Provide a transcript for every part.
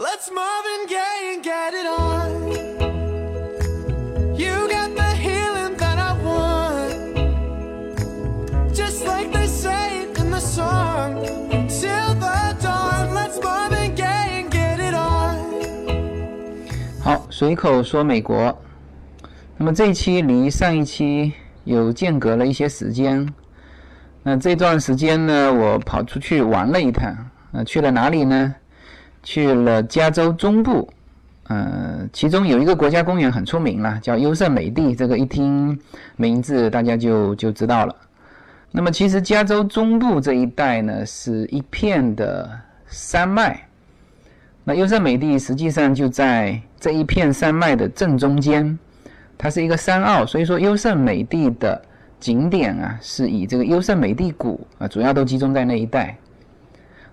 Let's Marvin Gaye and get it on. You got the healing that I want. Just like they say it in the song. Until the dawn, let's Marvin Gaye and get it on. 好，随口说美国。那么这一期离上一期有间隔了一些时间。那这段时间呢，我跑出去玩了一趟。呃，去了哪里呢？去了加州中部。呃，其中有一个国家公园很出名了，叫优胜美地。这个一听名字，大家就就知道了。那么其实加州中部这一带呢，是一片的山脉。那优胜美地实际上就在这一片山脉的正中间。它是一个山坳，所以说优胜美地的景点啊，是以这个优胜美地谷啊，主要都集中在那一带。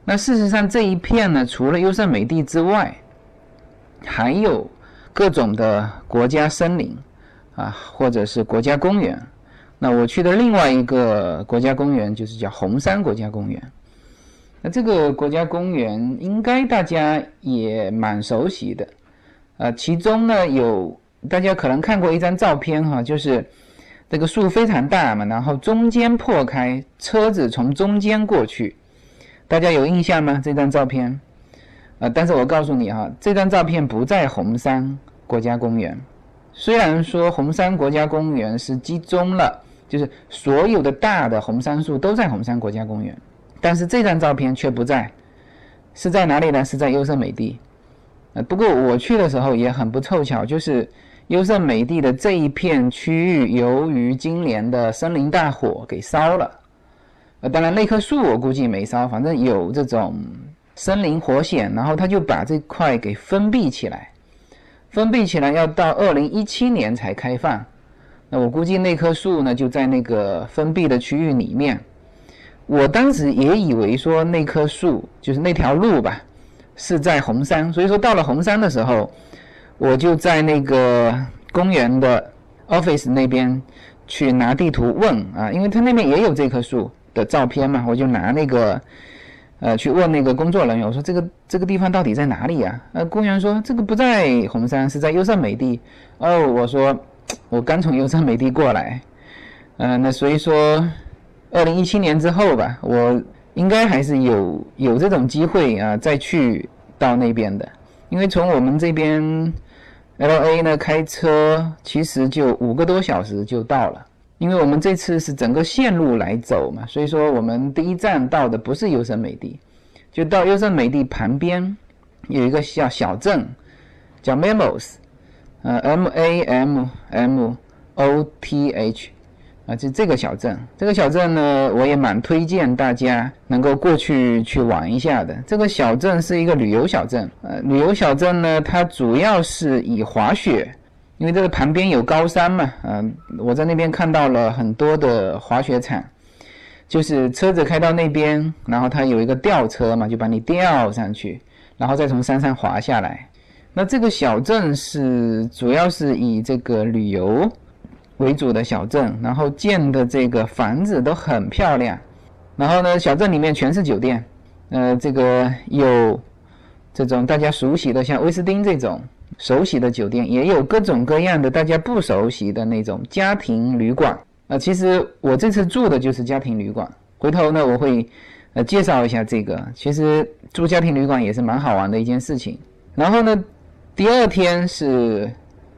那事实上这一片呢，除了优胜美地之外，还有各种的国家森林啊，或者是国家公园。那我去的另外一个国家公园就是叫红山国家公园。那这个国家公园应该大家也蛮熟悉的，呃，其中呢有。大家可能看过一张照片哈，就是这个树非常大嘛，然后中间破开，车子从中间过去，大家有印象吗？这张照片，呃，但是我告诉你哈，这张照片不在红山国家公园。虽然说红山国家公园是集中了，就是所有的大的红杉树都在红山国家公园，但是这张照片却不在，是在哪里呢？是在优胜美地。呃，不过我去的时候也很不凑巧，就是。优胜美地的这一片区域，由于今年的森林大火给烧了，当然那棵树我估计没烧，反正有这种森林火险，然后他就把这块给封闭起来，封闭起来要到二零一七年才开放。那我估计那棵树呢就在那个封闭的区域里面。我当时也以为说那棵树就是那条路吧，是在红山，所以说到了红山的时候。我就在那个公园的 office 那边去拿地图问啊，因为他那边也有这棵树的照片嘛，我就拿那个呃去问那个工作人员，我说这个这个地方到底在哪里呀？呃，公园说这个不在红山，是在优胜美地。哦，我说我刚从优胜美地过来，呃，那所以说二零一七年之后吧，我应该还是有有这种机会啊，再去到那边的，因为从我们这边。L A 呢，开车其实就五个多小时就到了，因为我们这次是整个线路来走嘛，所以说我们第一站到的不是优胜美地，就到优胜美地旁边有一个小小镇叫 Mamos，呃，M A M M O T H。啊，就这个小镇，这个小镇呢，我也蛮推荐大家能够过去去玩一下的。这个小镇是一个旅游小镇，呃，旅游小镇呢，它主要是以滑雪，因为这个旁边有高山嘛，嗯，我在那边看到了很多的滑雪场，就是车子开到那边，然后它有一个吊车嘛，就把你吊上去，然后再从山上滑下来。那这个小镇是主要是以这个旅游。为主的小镇，然后建的这个房子都很漂亮，然后呢，小镇里面全是酒店，呃，这个有这种大家熟悉的，像威斯汀这种熟悉的酒店，也有各种各样的大家不熟悉的那种家庭旅馆。啊，其实我这次住的就是家庭旅馆，回头呢我会呃介绍一下这个。其实住家庭旅馆也是蛮好玩的一件事情。然后呢，第二天是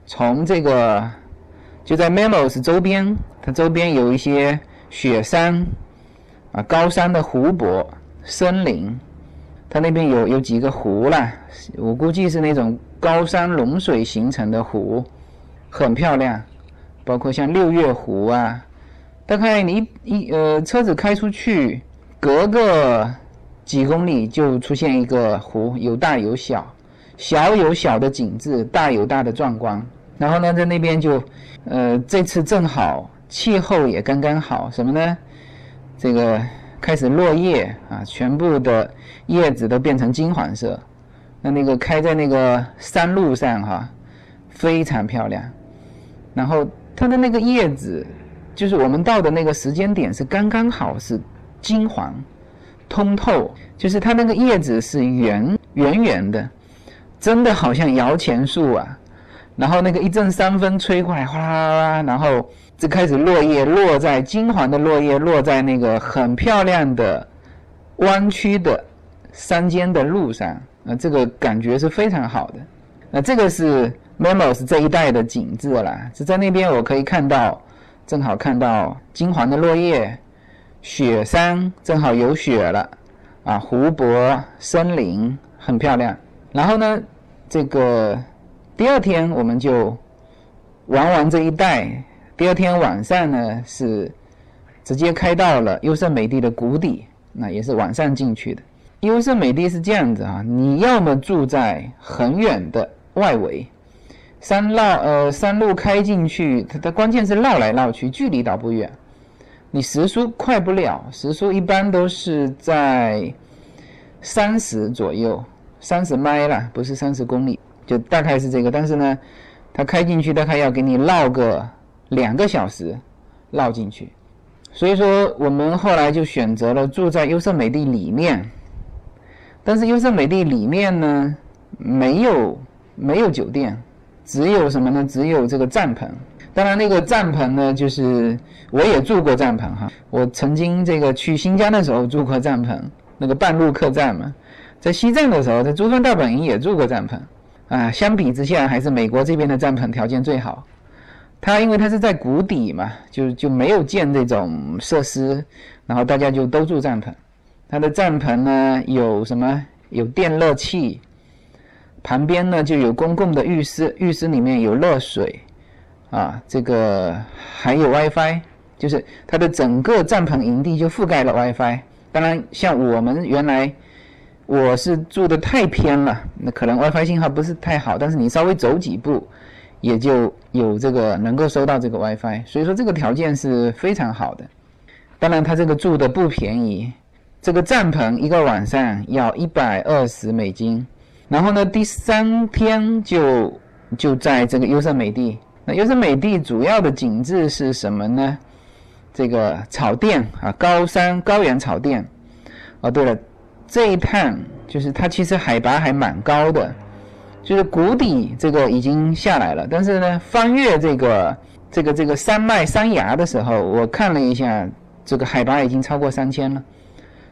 从这个。就在 Memos 周边，它周边有一些雪山，啊，高山的湖泊、森林，它那边有有几个湖啦，我估计是那种高山融水形成的湖，很漂亮。包括像六月湖啊，大概你一呃车子开出去，隔个几公里就出现一个湖，有大有小，小有小的景致，大有大的壮观。然后呢，在那边就，呃，这次正好气候也刚刚好，什么呢？这个开始落叶啊，全部的叶子都变成金黄色。那那个开在那个山路上哈，非常漂亮。然后它的那个叶子，就是我们到的那个时间点是刚刚好是金黄、通透，就是它那个叶子是圆圆圆的。真的好像摇钱树啊。然后那个一阵山风吹过来，哗啦啦啦，然后就开始落叶落在金黄的落叶落在那个很漂亮的弯曲的山间的路上，那这个感觉是非常好的。那这个是 Memos 这一带的景致了，是在那边我可以看到，正好看到金黄的落叶，雪山正好有雪了，啊，湖泊、森林很漂亮。然后呢，这个。第二天我们就玩完这一带。第二天晚上呢，是直接开到了优胜美地的谷底，那也是晚上进去的。优胜美地是这样子啊，你要么住在很远的外围，山绕呃山路开进去，它的关键是绕来绕去，距离倒不远。你时速快不了，时速一般都是在三十左右，三十迈了，不是三十公里。就大概是这个，但是呢，它开进去大概要给你绕个两个小时，绕进去。所以说，我们后来就选择了住在优胜美地里面。但是优胜美地里面呢，没有没有酒店，只有什么呢？只有这个帐篷。当然，那个帐篷呢，就是我也住过帐篷哈。我曾经这个去新疆的时候住过帐篷，那个半路客栈嘛。在西藏的时候，在珠峰大本营也住过帐篷。啊，相比之下，还是美国这边的帐篷条件最好。它因为它是在谷底嘛，就就没有建这种设施，然后大家就都住帐篷。它的帐篷呢有什么？有电热器，旁边呢就有公共的浴室，浴室里面有热水，啊，这个还有 WiFi，就是它的整个帐篷营地就覆盖了 WiFi。当然，像我们原来。我是住的太偏了，那可能 WiFi 信号不是太好，但是你稍微走几步，也就有这个能够收到这个 WiFi，所以说这个条件是非常好的。当然，它这个住的不便宜，这个帐篷一个晚上要一百二十美金。然后呢，第三天就就在这个优胜美地。那优胜美地主要的景致是什么呢？这个草甸啊，高山高原草甸。哦，对了。这一趟就是它其实海拔还蛮高的，就是谷底这个已经下来了，但是呢，翻越这个这个这个山脉山崖的时候，我看了一下，这个海拔已经超过三千了。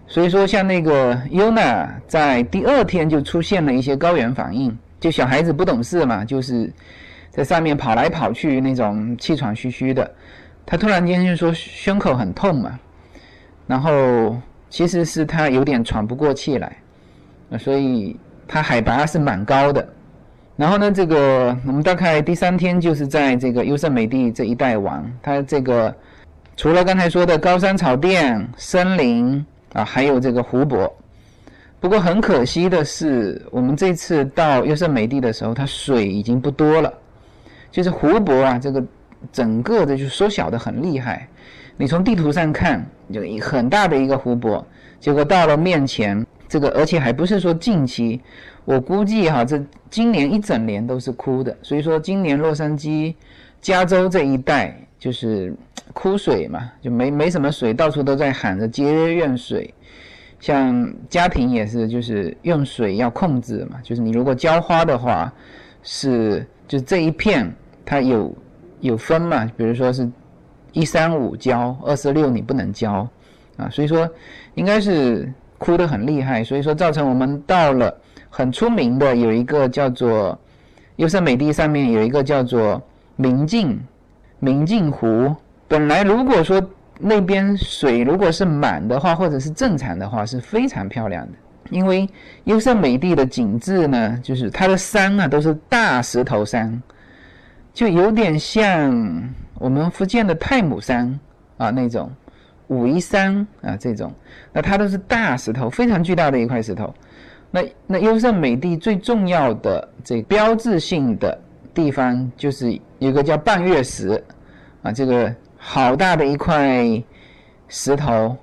所以说，像那个优娜在第二天就出现了一些高原反应，就小孩子不懂事嘛，就是在上面跑来跑去那种气喘吁吁的，他突然间就说胸口很痛嘛，然后。其实是他有点喘不过气来，所以他海拔是蛮高的。然后呢，这个我们大概第三天就是在这个优胜美地这一带玩。它这个除了刚才说的高山草甸、森林啊，还有这个湖泊。不过很可惜的是，我们这次到优胜美地的时候，它水已经不多了，就是湖泊啊，这个整个的就缩小的很厉害。你从地图上看，就很大的一个湖泊，结果到了面前，这个而且还不是说近期，我估计哈，这今年一整年都是枯的。所以说，今年洛杉矶、加州这一带就是枯水嘛，就没没什么水，到处都在喊着节约用水。像家庭也是，就是用水要控制嘛，就是你如果浇花的话，是就这一片它有有分嘛，比如说是。一三五浇，二四六你不能浇，啊，所以说应该是哭得很厉害，所以说造成我们到了很出名的有一个叫做优胜美地上面有一个叫做明镜明镜湖。本来如果说那边水如果是满的话，或者是正常的话，是非常漂亮的。因为优胜美地的景致呢，就是它的山啊都是大石头山，就有点像。我们福建的太姥山啊，那种武夷山啊，这种，那它都是大石头，非常巨大的一块石头。那那优胜美地最重要的这标志性的地方，就是有个叫半月石啊，这个好大的一块石头，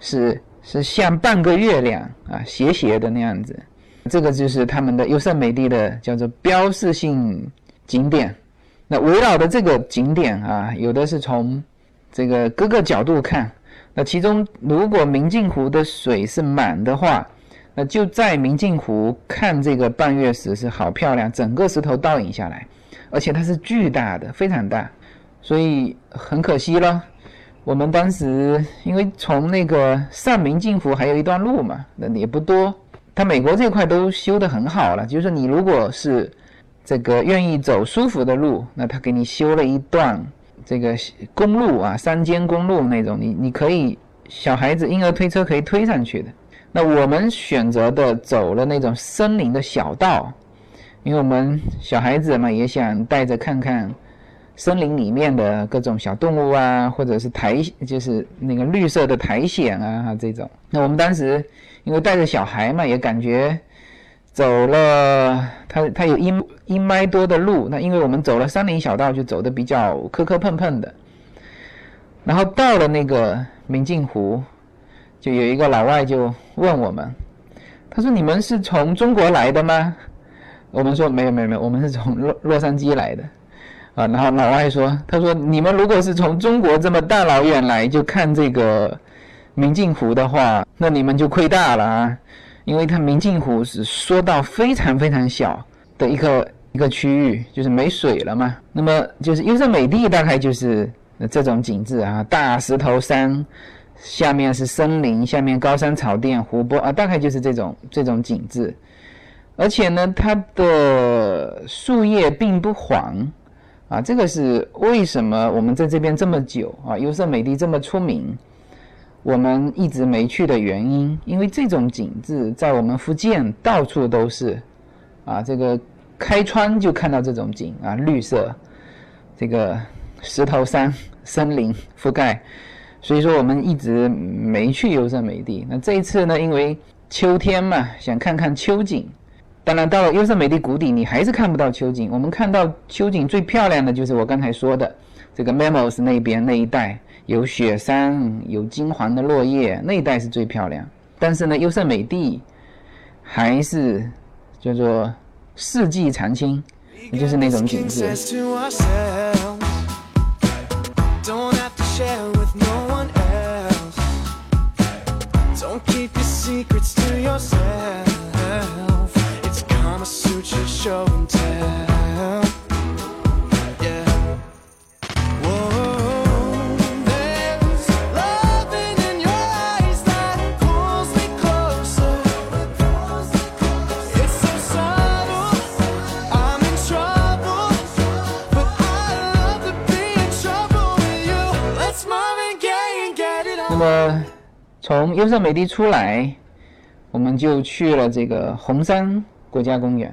是是像半个月亮啊，斜斜的那样子。这个就是他们的优胜美地的叫做标志性景点。那围绕的这个景点啊，有的是从这个各个角度看。那其中，如果明镜湖的水是满的话，那就在明镜湖看这个半月石是好漂亮，整个石头倒影下来，而且它是巨大的，非常大，所以很可惜了。我们当时因为从那个上明镜湖还有一段路嘛，那也不多。它美国这块都修得很好了，就是你如果是这个愿意走舒服的路，那他给你修了一段这个公路啊，山间公路那种，你你可以小孩子婴儿推车可以推上去的。那我们选择的走了那种森林的小道，因为我们小孩子嘛也想带着看看。森林里面的各种小动物啊，或者是苔，就是那个绿色的苔藓啊，这种。那我们当时因为带着小孩嘛，也感觉走了，它它有一一迈多的路。那因为我们走了山林小道，就走的比较磕磕碰碰的。然后到了那个明镜湖，就有一个老外就问我们，他说：“你们是从中国来的吗？”我们说：“没有没有没有，我们是从洛洛杉矶来的。”啊，然后老外说：“他说你们如果是从中国这么大老远来就看这个明镜湖的话，那你们就亏大了啊！因为它明镜湖是缩到非常非常小的一个一个区域，就是没水了嘛。那么就是优胜美地大概就是这种景致啊，大石头山下面是森林，下面高山草甸、湖泊啊，大概就是这种这种景致。而且呢，它的树叶并不黄。”啊，这个是为什么我们在这边这么久啊，优胜美地这么出名，我们一直没去的原因。因为这种景致在我们福建到处都是，啊，这个开窗就看到这种景啊，绿色，这个石头山、森林覆盖，所以说我们一直没去优胜美地。那这一次呢，因为秋天嘛，想看看秋景。当然，到了优胜美地谷底，你还是看不到秋景。我们看到秋景最漂亮的就是我刚才说的这个 Memos 那边那一带，有雪山，有金黄的落叶，那一带是最漂亮。但是呢，优胜美地还是叫做四季常青，也就是那种景致。那么，从优胜美地出来，我们就去了这个红山国家公园。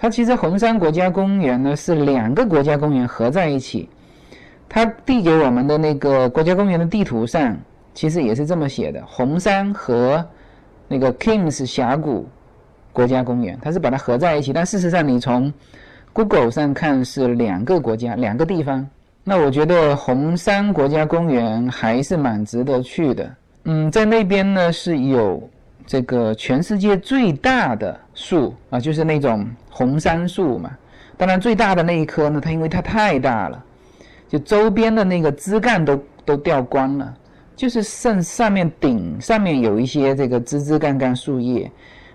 它其实红山国家公园呢是两个国家公园合在一起，它递给我们的那个国家公园的地图上，其实也是这么写的：红山和那个 Kings 峡谷国家公园，它是把它合在一起。但事实上，你从 Google 上看是两个国家、两个地方。那我觉得红山国家公园还是蛮值得去的。嗯，在那边呢是有。这个全世界最大的树啊，就是那种红杉树嘛。当然，最大的那一棵呢，它因为它太大了，就周边的那个枝干都都掉光了，就是剩上面顶上面有一些这个枝枝干干树叶，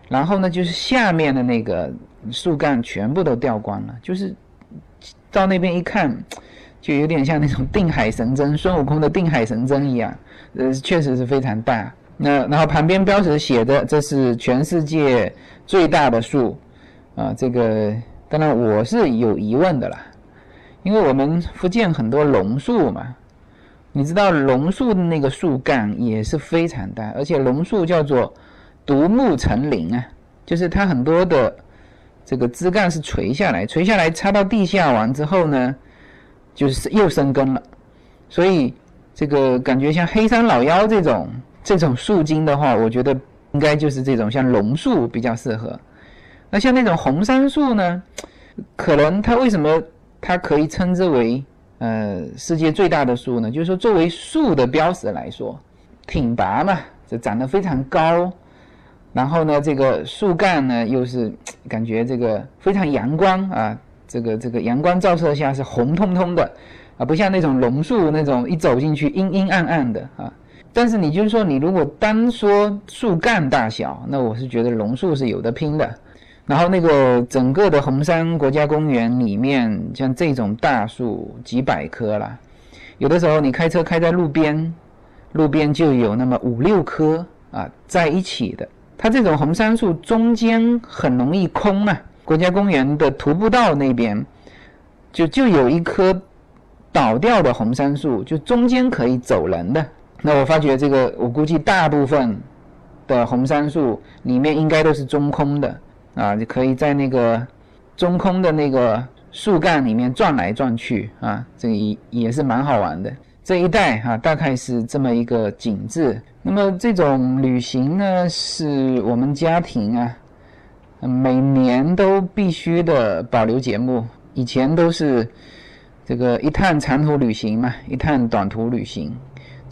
然后呢，就是下面的那个树干全部都掉光了，就是到那边一看，就有点像那种定海神针，孙悟空的定海神针一样，呃，确实是非常大。那然后旁边标识写的这是全世界最大的树，啊，这个当然我是有疑问的啦，因为我们福建很多榕树嘛，你知道榕树的那个树干也是非常大，而且榕树叫做独木成林啊，就是它很多的这个枝干是垂下来，垂下来插到地下完之后呢，就是又生根了，所以这个感觉像黑山老妖这种。这种树精的话，我觉得应该就是这种像榕树比较适合。那像那种红杉树呢，可能它为什么它可以称之为呃世界最大的树呢？就是说作为树的标识来说，挺拔嘛，这长得非常高，然后呢这个树干呢又是感觉这个非常阳光啊，这个这个阳光照射下是红彤彤的啊，不像那种榕树那种一走进去阴阴暗暗的啊。但是你就是说，你如果单说树干大小，那我是觉得榕树是有的拼的。然后那个整个的红山国家公园里面，像这种大树几百棵啦，有的时候你开车开在路边，路边就有那么五六棵啊在一起的。它这种红杉树中间很容易空啊，国家公园的徒步道那边就就有一棵倒掉的红杉树，就中间可以走人的。那我发觉这个，我估计大部分的红杉树里面应该都是中空的。啊，就可以在那个中空的那个树干里面转来转去啊，这也也是蛮好玩的。这一带哈，大概是这么一个景致。那么这种旅行呢，是我们家庭啊，每年都必须的保留节目。以前都是这个一趟长途旅行嘛，一趟短途旅行。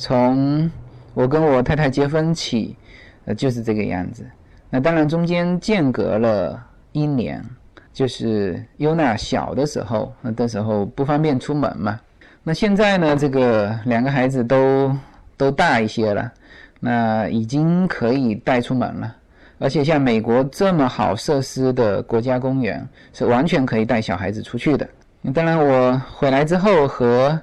从我跟我太太结婚起，呃，就是这个样子。那当然，中间间隔了一年，就是优娜小的时候，那的时候不方便出门嘛。那现在呢，这个两个孩子都都大一些了，那已经可以带出门了。而且像美国这么好设施的国家公园，是完全可以带小孩子出去的。当然，我回来之后和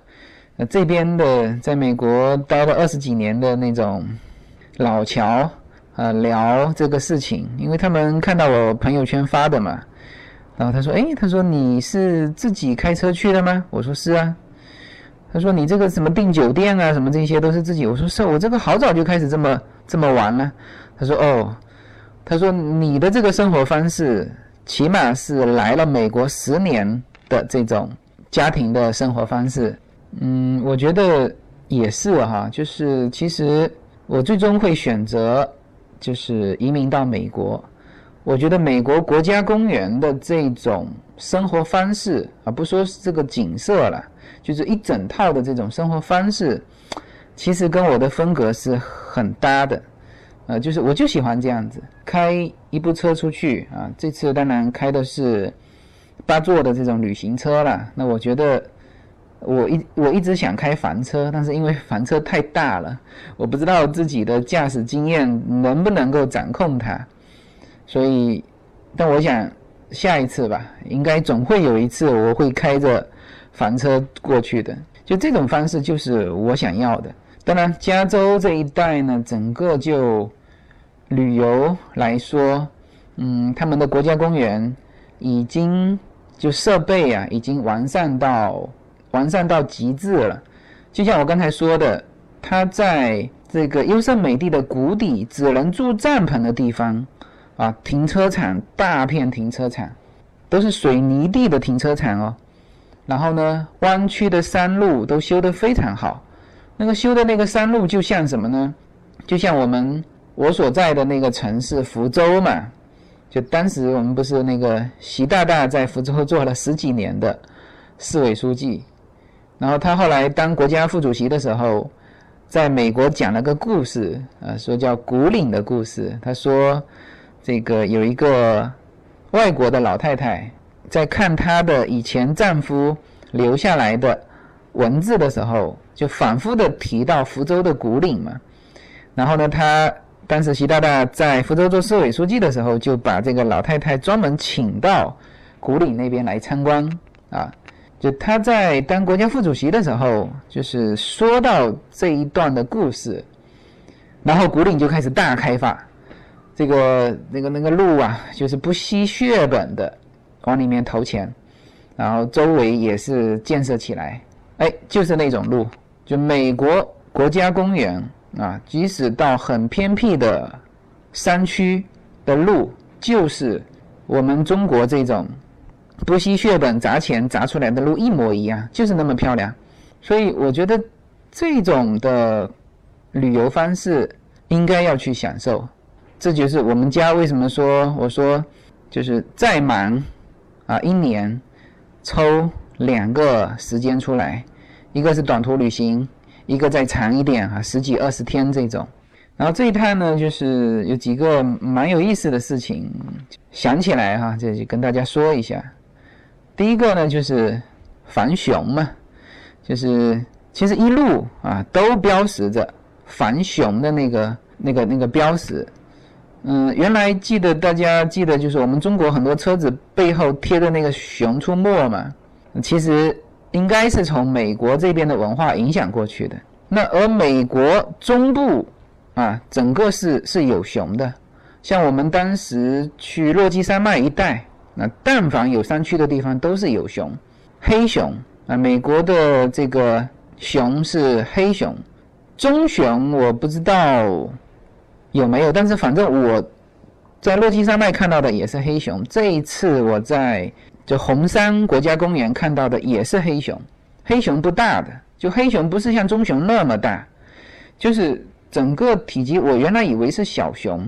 呃这边的在美国待了二十几年的那种老乔。呃，聊这个事情，因为他们看到我朋友圈发的嘛，然后他说：“哎，他说你是自己开车去的吗？”我说：“是啊。”他说：“你这个什么订酒店啊，什么这些都是自己。”我说：“是，我这个好早就开始这么这么玩了。”他说：“哦，他说你的这个生活方式，起码是来了美国十年的这种家庭的生活方式。”嗯，我觉得也是哈，就是其实我最终会选择。就是移民到美国，我觉得美国国家公园的这种生活方式啊，不说是这个景色了，就是一整套的这种生活方式，其实跟我的风格是很搭的，呃，就是我就喜欢这样子，开一部车出去啊，这次当然开的是八座的这种旅行车了，那我觉得。我一我一直想开房车，但是因为房车太大了，我不知道自己的驾驶经验能不能够掌控它，所以，但我想下一次吧，应该总会有一次我会开着房车过去的。就这种方式就是我想要的。当然，加州这一带呢，整个就旅游来说，嗯，他们的国家公园已经就设备啊，已经完善到。完善到极致了，就像我刚才说的，它在这个优胜美地的谷底，只能住帐篷的地方，啊，停车场大片停车场，都是水泥地的停车场哦。然后呢，弯曲的山路都修得非常好。那个修的那个山路就像什么呢？就像我们我所在的那个城市福州嘛。就当时我们不是那个习大大在福州做了十几年的市委书记。然后他后来当国家副主席的时候，在美国讲了个故事，呃，说叫古岭的故事。他说，这个有一个外国的老太太在看她的以前丈夫留下来的文字的时候，就反复的提到福州的古岭嘛。然后呢，他当时习大大在福州做市委书记的时候，就把这个老太太专门请到古岭那边来参观啊。就他在当国家副主席的时候，就是说到这一段的故事，然后古岭就开始大开发，这个那个那个路啊，就是不惜血本的往里面投钱，然后周围也是建设起来，哎，就是那种路，就美国国家公园啊，即使到很偏僻的山区的路，就是我们中国这种。不惜血本砸钱砸出来的路一模一样，就是那么漂亮，所以我觉得这种的旅游方式应该要去享受。这就是我们家为什么说我说就是再忙啊，一年抽两个时间出来，一个是短途旅行，一个再长一点啊，十几二十天这种。然后这一趟呢，就是有几个蛮有意思的事情，想起来哈，这就跟大家说一下。第一个呢，就是防熊嘛，就是其实一路啊都标识着反熊的那个那个那个标识。嗯，原来记得大家记得就是我们中国很多车子背后贴的那个熊出没嘛，其实应该是从美国这边的文化影响过去的。那而美国中部啊，整个是是有熊的，像我们当时去落基山脉一带，那但凡有山区的地方都是有熊，黑熊啊，美国的这个熊是黑熊，棕熊我不知道。有没有？但是反正我在落基山脉看到的也是黑熊。这一次我在就红山国家公园看到的也是黑熊。黑熊不大的，就黑熊不是像棕熊那么大，就是整个体积。我原来以为是小熊，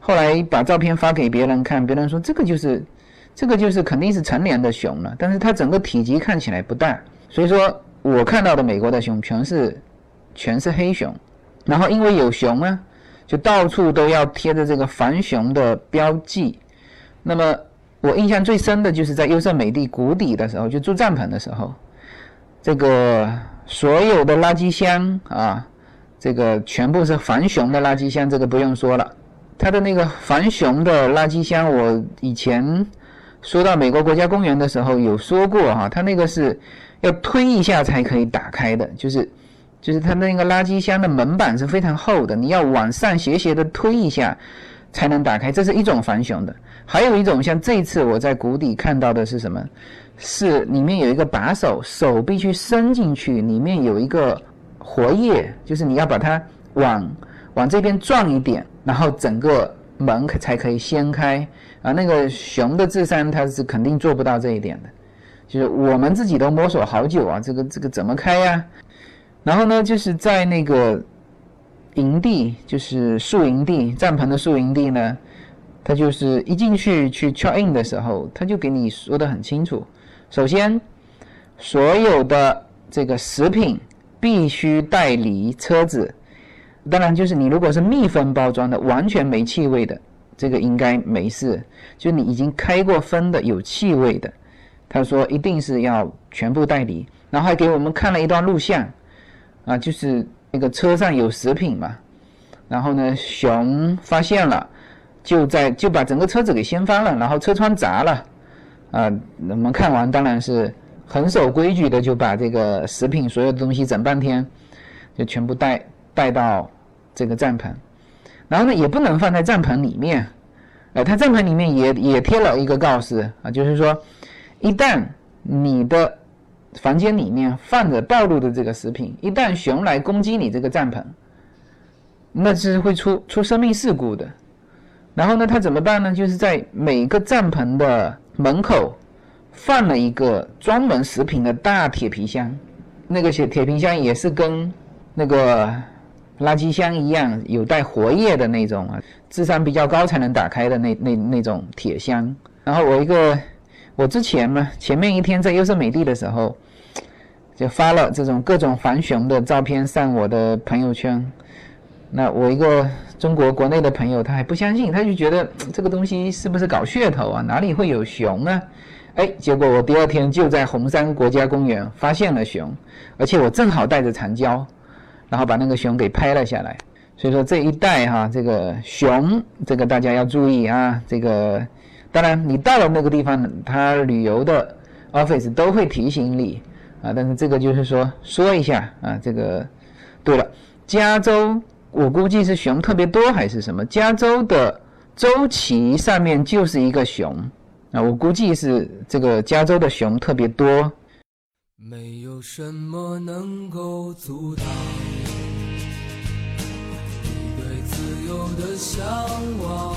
后来把照片发给别人看，别人说这个就是这个就是肯定是成年的熊了。但是它整个体积看起来不大，所以说我看到的美国的熊全是全是黑熊。然后因为有熊啊。就到处都要贴着这个防熊的标记。那么我印象最深的就是在优胜美地谷底的时候，就住帐篷的时候，这个所有的垃圾箱啊，这个全部是防熊的垃圾箱，这个不用说了。它的那个防熊的垃圾箱，我以前说到美国国家公园的时候有说过哈，它那个是要推一下才可以打开的，就是。就是它那个垃圾箱的门板是非常厚的，你要往上斜斜的推一下才能打开。这是一种防熊的，还有一种像这次我在谷底看到的是什么？是里面有一个把手，手必须伸进去，里面有一个活页，就是你要把它往往这边转一点，然后整个门可才可以掀开。啊，那个熊的智商它是肯定做不到这一点的，就是我们自己都摸索好久啊，这个这个怎么开呀？然后呢，就是在那个营地，就是宿营地、帐篷的宿营地呢，他就是一进去去 check in 的时候，他就给你说的很清楚。首先，所有的这个食品必须带离车子。当然，就是你如果是密封包装的，完全没气味的，这个应该没事。就你已经开过封的、有气味的，他说一定是要全部带离。然后还给我们看了一段录像。啊，就是那个车上有食品嘛，然后呢，熊发现了，就在就把整个车子给掀翻了，然后车窗砸了，啊，我们看完当然是很守规矩的，就把这个食品所有的东西整半天，就全部带带到这个帐篷，然后呢，也不能放在帐篷里面，哎，他帐篷里面也也贴了一个告示啊，就是说，一旦你的房间里面放着暴露的这个食品，一旦熊来攻击你这个帐篷，那是会出出生命事故的。然后呢，他怎么办呢？就是在每个帐篷的门口放了一个专门食品的大铁皮箱，那个铁铁皮箱也是跟那个垃圾箱一样，有带活页的那种啊，智商比较高才能打开的那那那种铁箱。然后我一个。我之前嘛，前面一天在优胜美地的时候，就发了这种各种防熊的照片上我的朋友圈。那我一个中国国内的朋友他还不相信，他就觉得这个东西是不是搞噱头啊？哪里会有熊啊？哎，结果我第二天就在红山国家公园发现了熊，而且我正好带着长焦，然后把那个熊给拍了下来。所以说这一带哈，这个熊，这个大家要注意啊，这个。当然，你到了那个地方，他旅游的 office 都会提醒你啊。但是这个就是说说一下啊。这个，对了，加州我估计是熊特别多还是什么？加州的州旗上面就是一个熊啊。我估计是这个加州的熊特别多。没有什么能够阻挡的向往。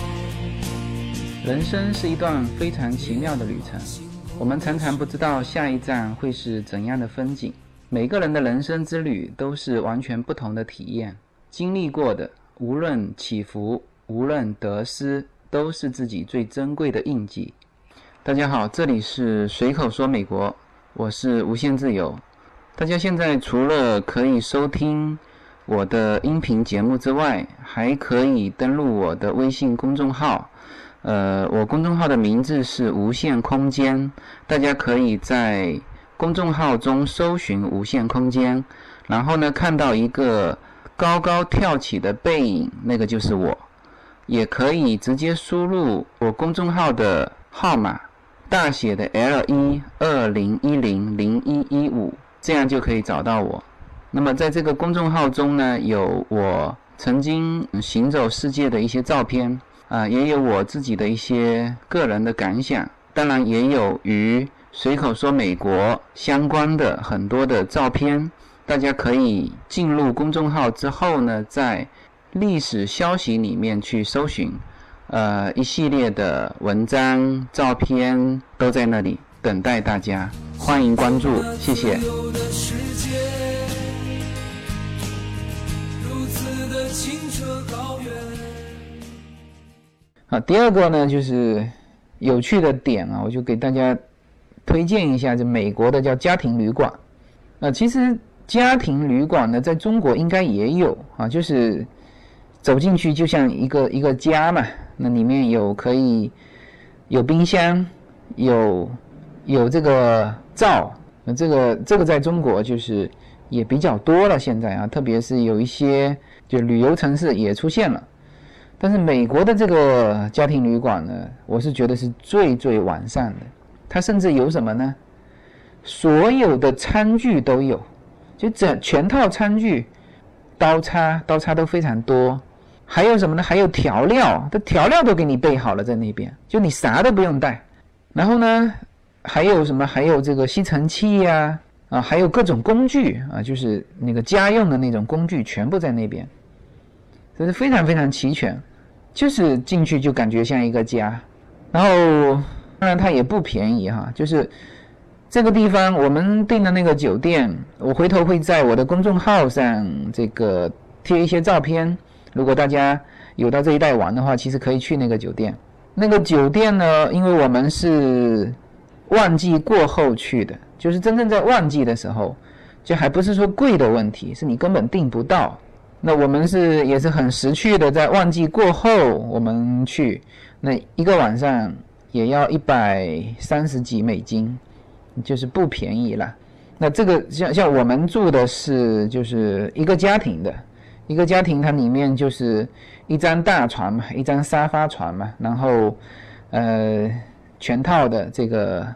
人生是一段非常奇妙的旅程，我们常常不知道下一站会是怎样的风景。每个人的人生之旅都是完全不同的体验，经历过的无论起伏，无论得失，都是自己最珍贵的印记。大家好，这里是随口说美国，我是无限自由。大家现在除了可以收听我的音频节目之外，还可以登录我的微信公众号。呃，我公众号的名字是无限空间，大家可以在公众号中搜寻“无限空间”，然后呢，看到一个高高跳起的背影，那个就是我。也可以直接输入我公众号的号码，大写的 L 一二零一零零一一五，这样就可以找到我。那么在这个公众号中呢，有我曾经行走世界的一些照片啊，也有我自己的一些个人的感想，当然也有与随口说美国相关的很多的照片。大家可以进入公众号之后呢，在历史消息里面去搜寻，呃，一系列的文章、照片都在那里等待大家，欢迎关注，谢谢。啊，第二个呢，就是有趣的点啊，我就给大家推荐一下，就美国的叫家庭旅馆。啊，其实家庭旅馆呢，在中国应该也有啊，就是。走进去就像一个一个家嘛，那里面有可以有冰箱，有有这个灶，那这个这个在中国就是也比较多了。现在啊，特别是有一些就旅游城市也出现了。但是美国的这个家庭旅馆呢，我是觉得是最最完善的。它甚至有什么呢？所有的餐具都有，就整全套餐具，刀叉刀叉都非常多。还有什么呢？还有调料，它调料都给你备好了在那边，就你啥都不用带。然后呢，还有什么？还有这个吸尘器呀，啊，还有各种工具啊，就是那个家用的那种工具，全部在那边，这是非常非常齐全，就是进去就感觉像一个家。然后，当然它也不便宜哈，就是这个地方我们订的那个酒店，我回头会在我的公众号上这个贴一些照片。如果大家有到这一带玩的话，其实可以去那个酒店。那个酒店呢，因为我们是旺季过后去的，就是真正在旺季的时候，就还不是说贵的问题，是你根本订不到。那我们是也是很识趣的，在旺季过后我们去，那一个晚上也要一百三十几美金，就是不便宜了。那这个像像我们住的是就是一个家庭的。一个家庭，它里面就是一张大床嘛，一张沙发床嘛，然后，呃，全套的这个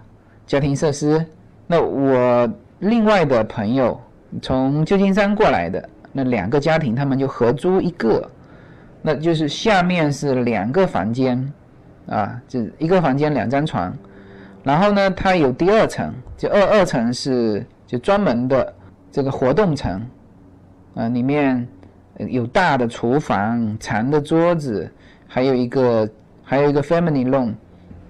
家庭设施。那我另外的朋友从旧金山过来的，那两个家庭他们就合租一个，那就是下面是两个房间，啊，就一个房间两张床，然后呢，它有第二层，就二二层是就专门的这个活动层，啊，里面。有大的厨房、长的桌子，还有一个还有一个 family room。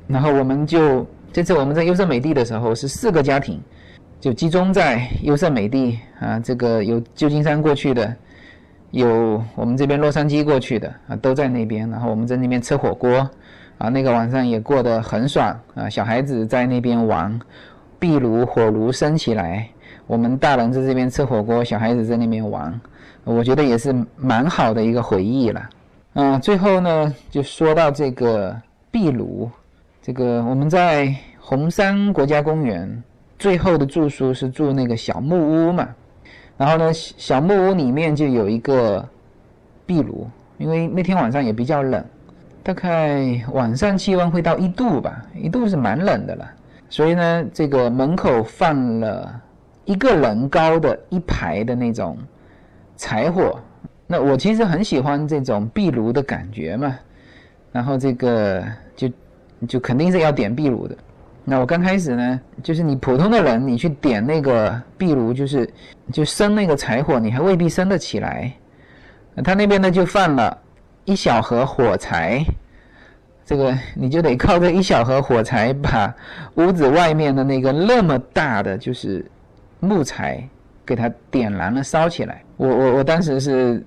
然后我们就这次我们在优胜美地的时候是四个家庭，就集中在优胜美地啊。这个有旧金山过去的，有我们这边洛杉矶过去的啊，都在那边。然后我们在那边吃火锅啊，那个晚上也过得很爽啊。小孩子在那边玩，壁炉火炉升起来，我们大人在这边吃火锅，小孩子在那边玩。我觉得也是蛮好的一个回忆了，嗯，最后呢就说到这个壁炉，这个我们在红山国家公园最后的住宿是住那个小木屋嘛，然后呢小木屋里面就有一个壁炉，因为那天晚上也比较冷，大概晚上气温会到一度吧，一度是蛮冷的了，所以呢这个门口放了一个人高的一排的那种。柴火，那我其实很喜欢这种壁炉的感觉嘛，然后这个就就肯定是要点壁炉的。那我刚开始呢，就是你普通的人，你去点那个壁炉，就是就生那个柴火，你还未必生得起来。他那边呢就放了一小盒火柴，这个你就得靠这一小盒火柴把屋子外面的那个那么大的就是木材给它点燃了，烧起来。我我我当时是，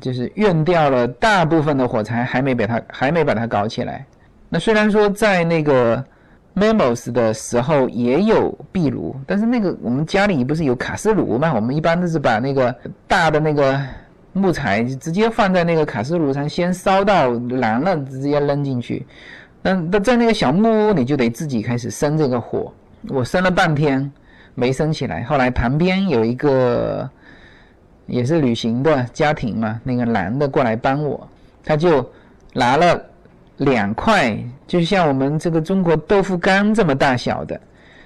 就是用掉了大部分的火柴，还没把它还没把它搞起来。那虽然说在那个 Memos 的时候也有壁炉，但是那个我们家里不是有卡式炉嘛？我们一般都是把那个大的那个木材直接放在那个卡式炉上，先烧到燃了，直接扔进去。那那在那个小木屋，你就得自己开始生这个火。我生了半天没生起来，后来旁边有一个。也是旅行的家庭嘛，那个男的过来帮我，他就拿了两块，就像我们这个中国豆腐干这么大小的，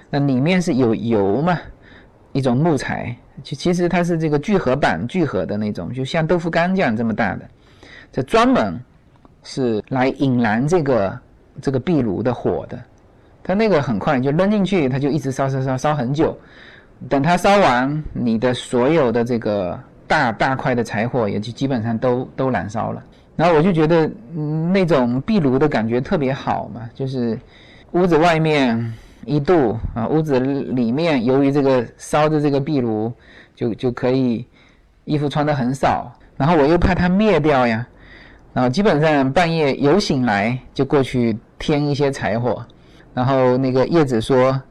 那里面是有油嘛，一种木材，其其实它是这个聚合板聚合的那种，就像豆腐干这样这么大的，这专门是来引燃这个这个壁炉的火的。它那个很快就扔进去，它就一直烧烧烧烧很久。等它烧完，你的所有的这个大大块的柴火也就基本上都都燃烧了。然后我就觉得那种壁炉的感觉特别好嘛，就是屋子外面一度啊，屋子里面由于这个烧的这个壁炉，就就可以衣服穿的很少。然后我又怕它灭掉呀，然后基本上半夜有醒来就过去添一些柴火。然后那个叶子说：“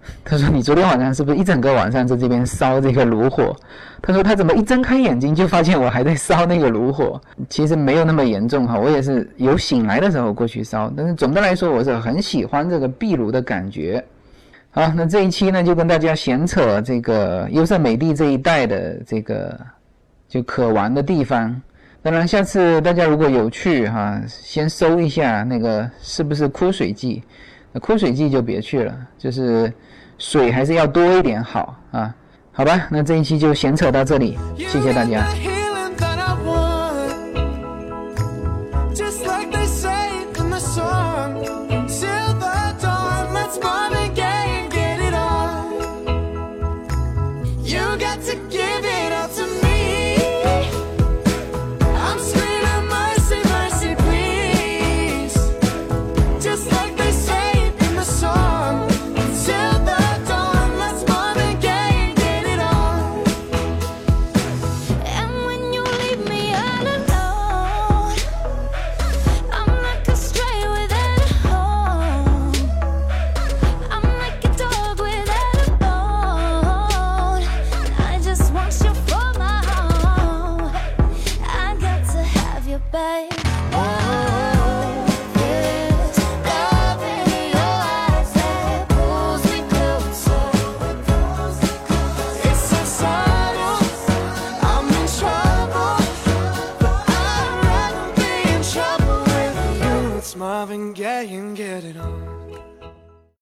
他说你昨天晚上是不是一整个晚上在这边烧这个炉火？”他说他怎么一睁开眼睛就发现我还在烧那个炉火？其实没有那么严重哈，我也是有醒来的时候过去烧。但是总的来说，我是很喜欢这个壁炉的感觉。好，那这一期呢就跟大家闲扯这个优胜美地这一带的这个就可玩的地方。当然，下次大家如果有去哈，先搜一下那个是不是枯水季。枯水季就别去了，就是水还是要多一点好啊，好吧，那这一期就闲扯到这里，谢谢大家。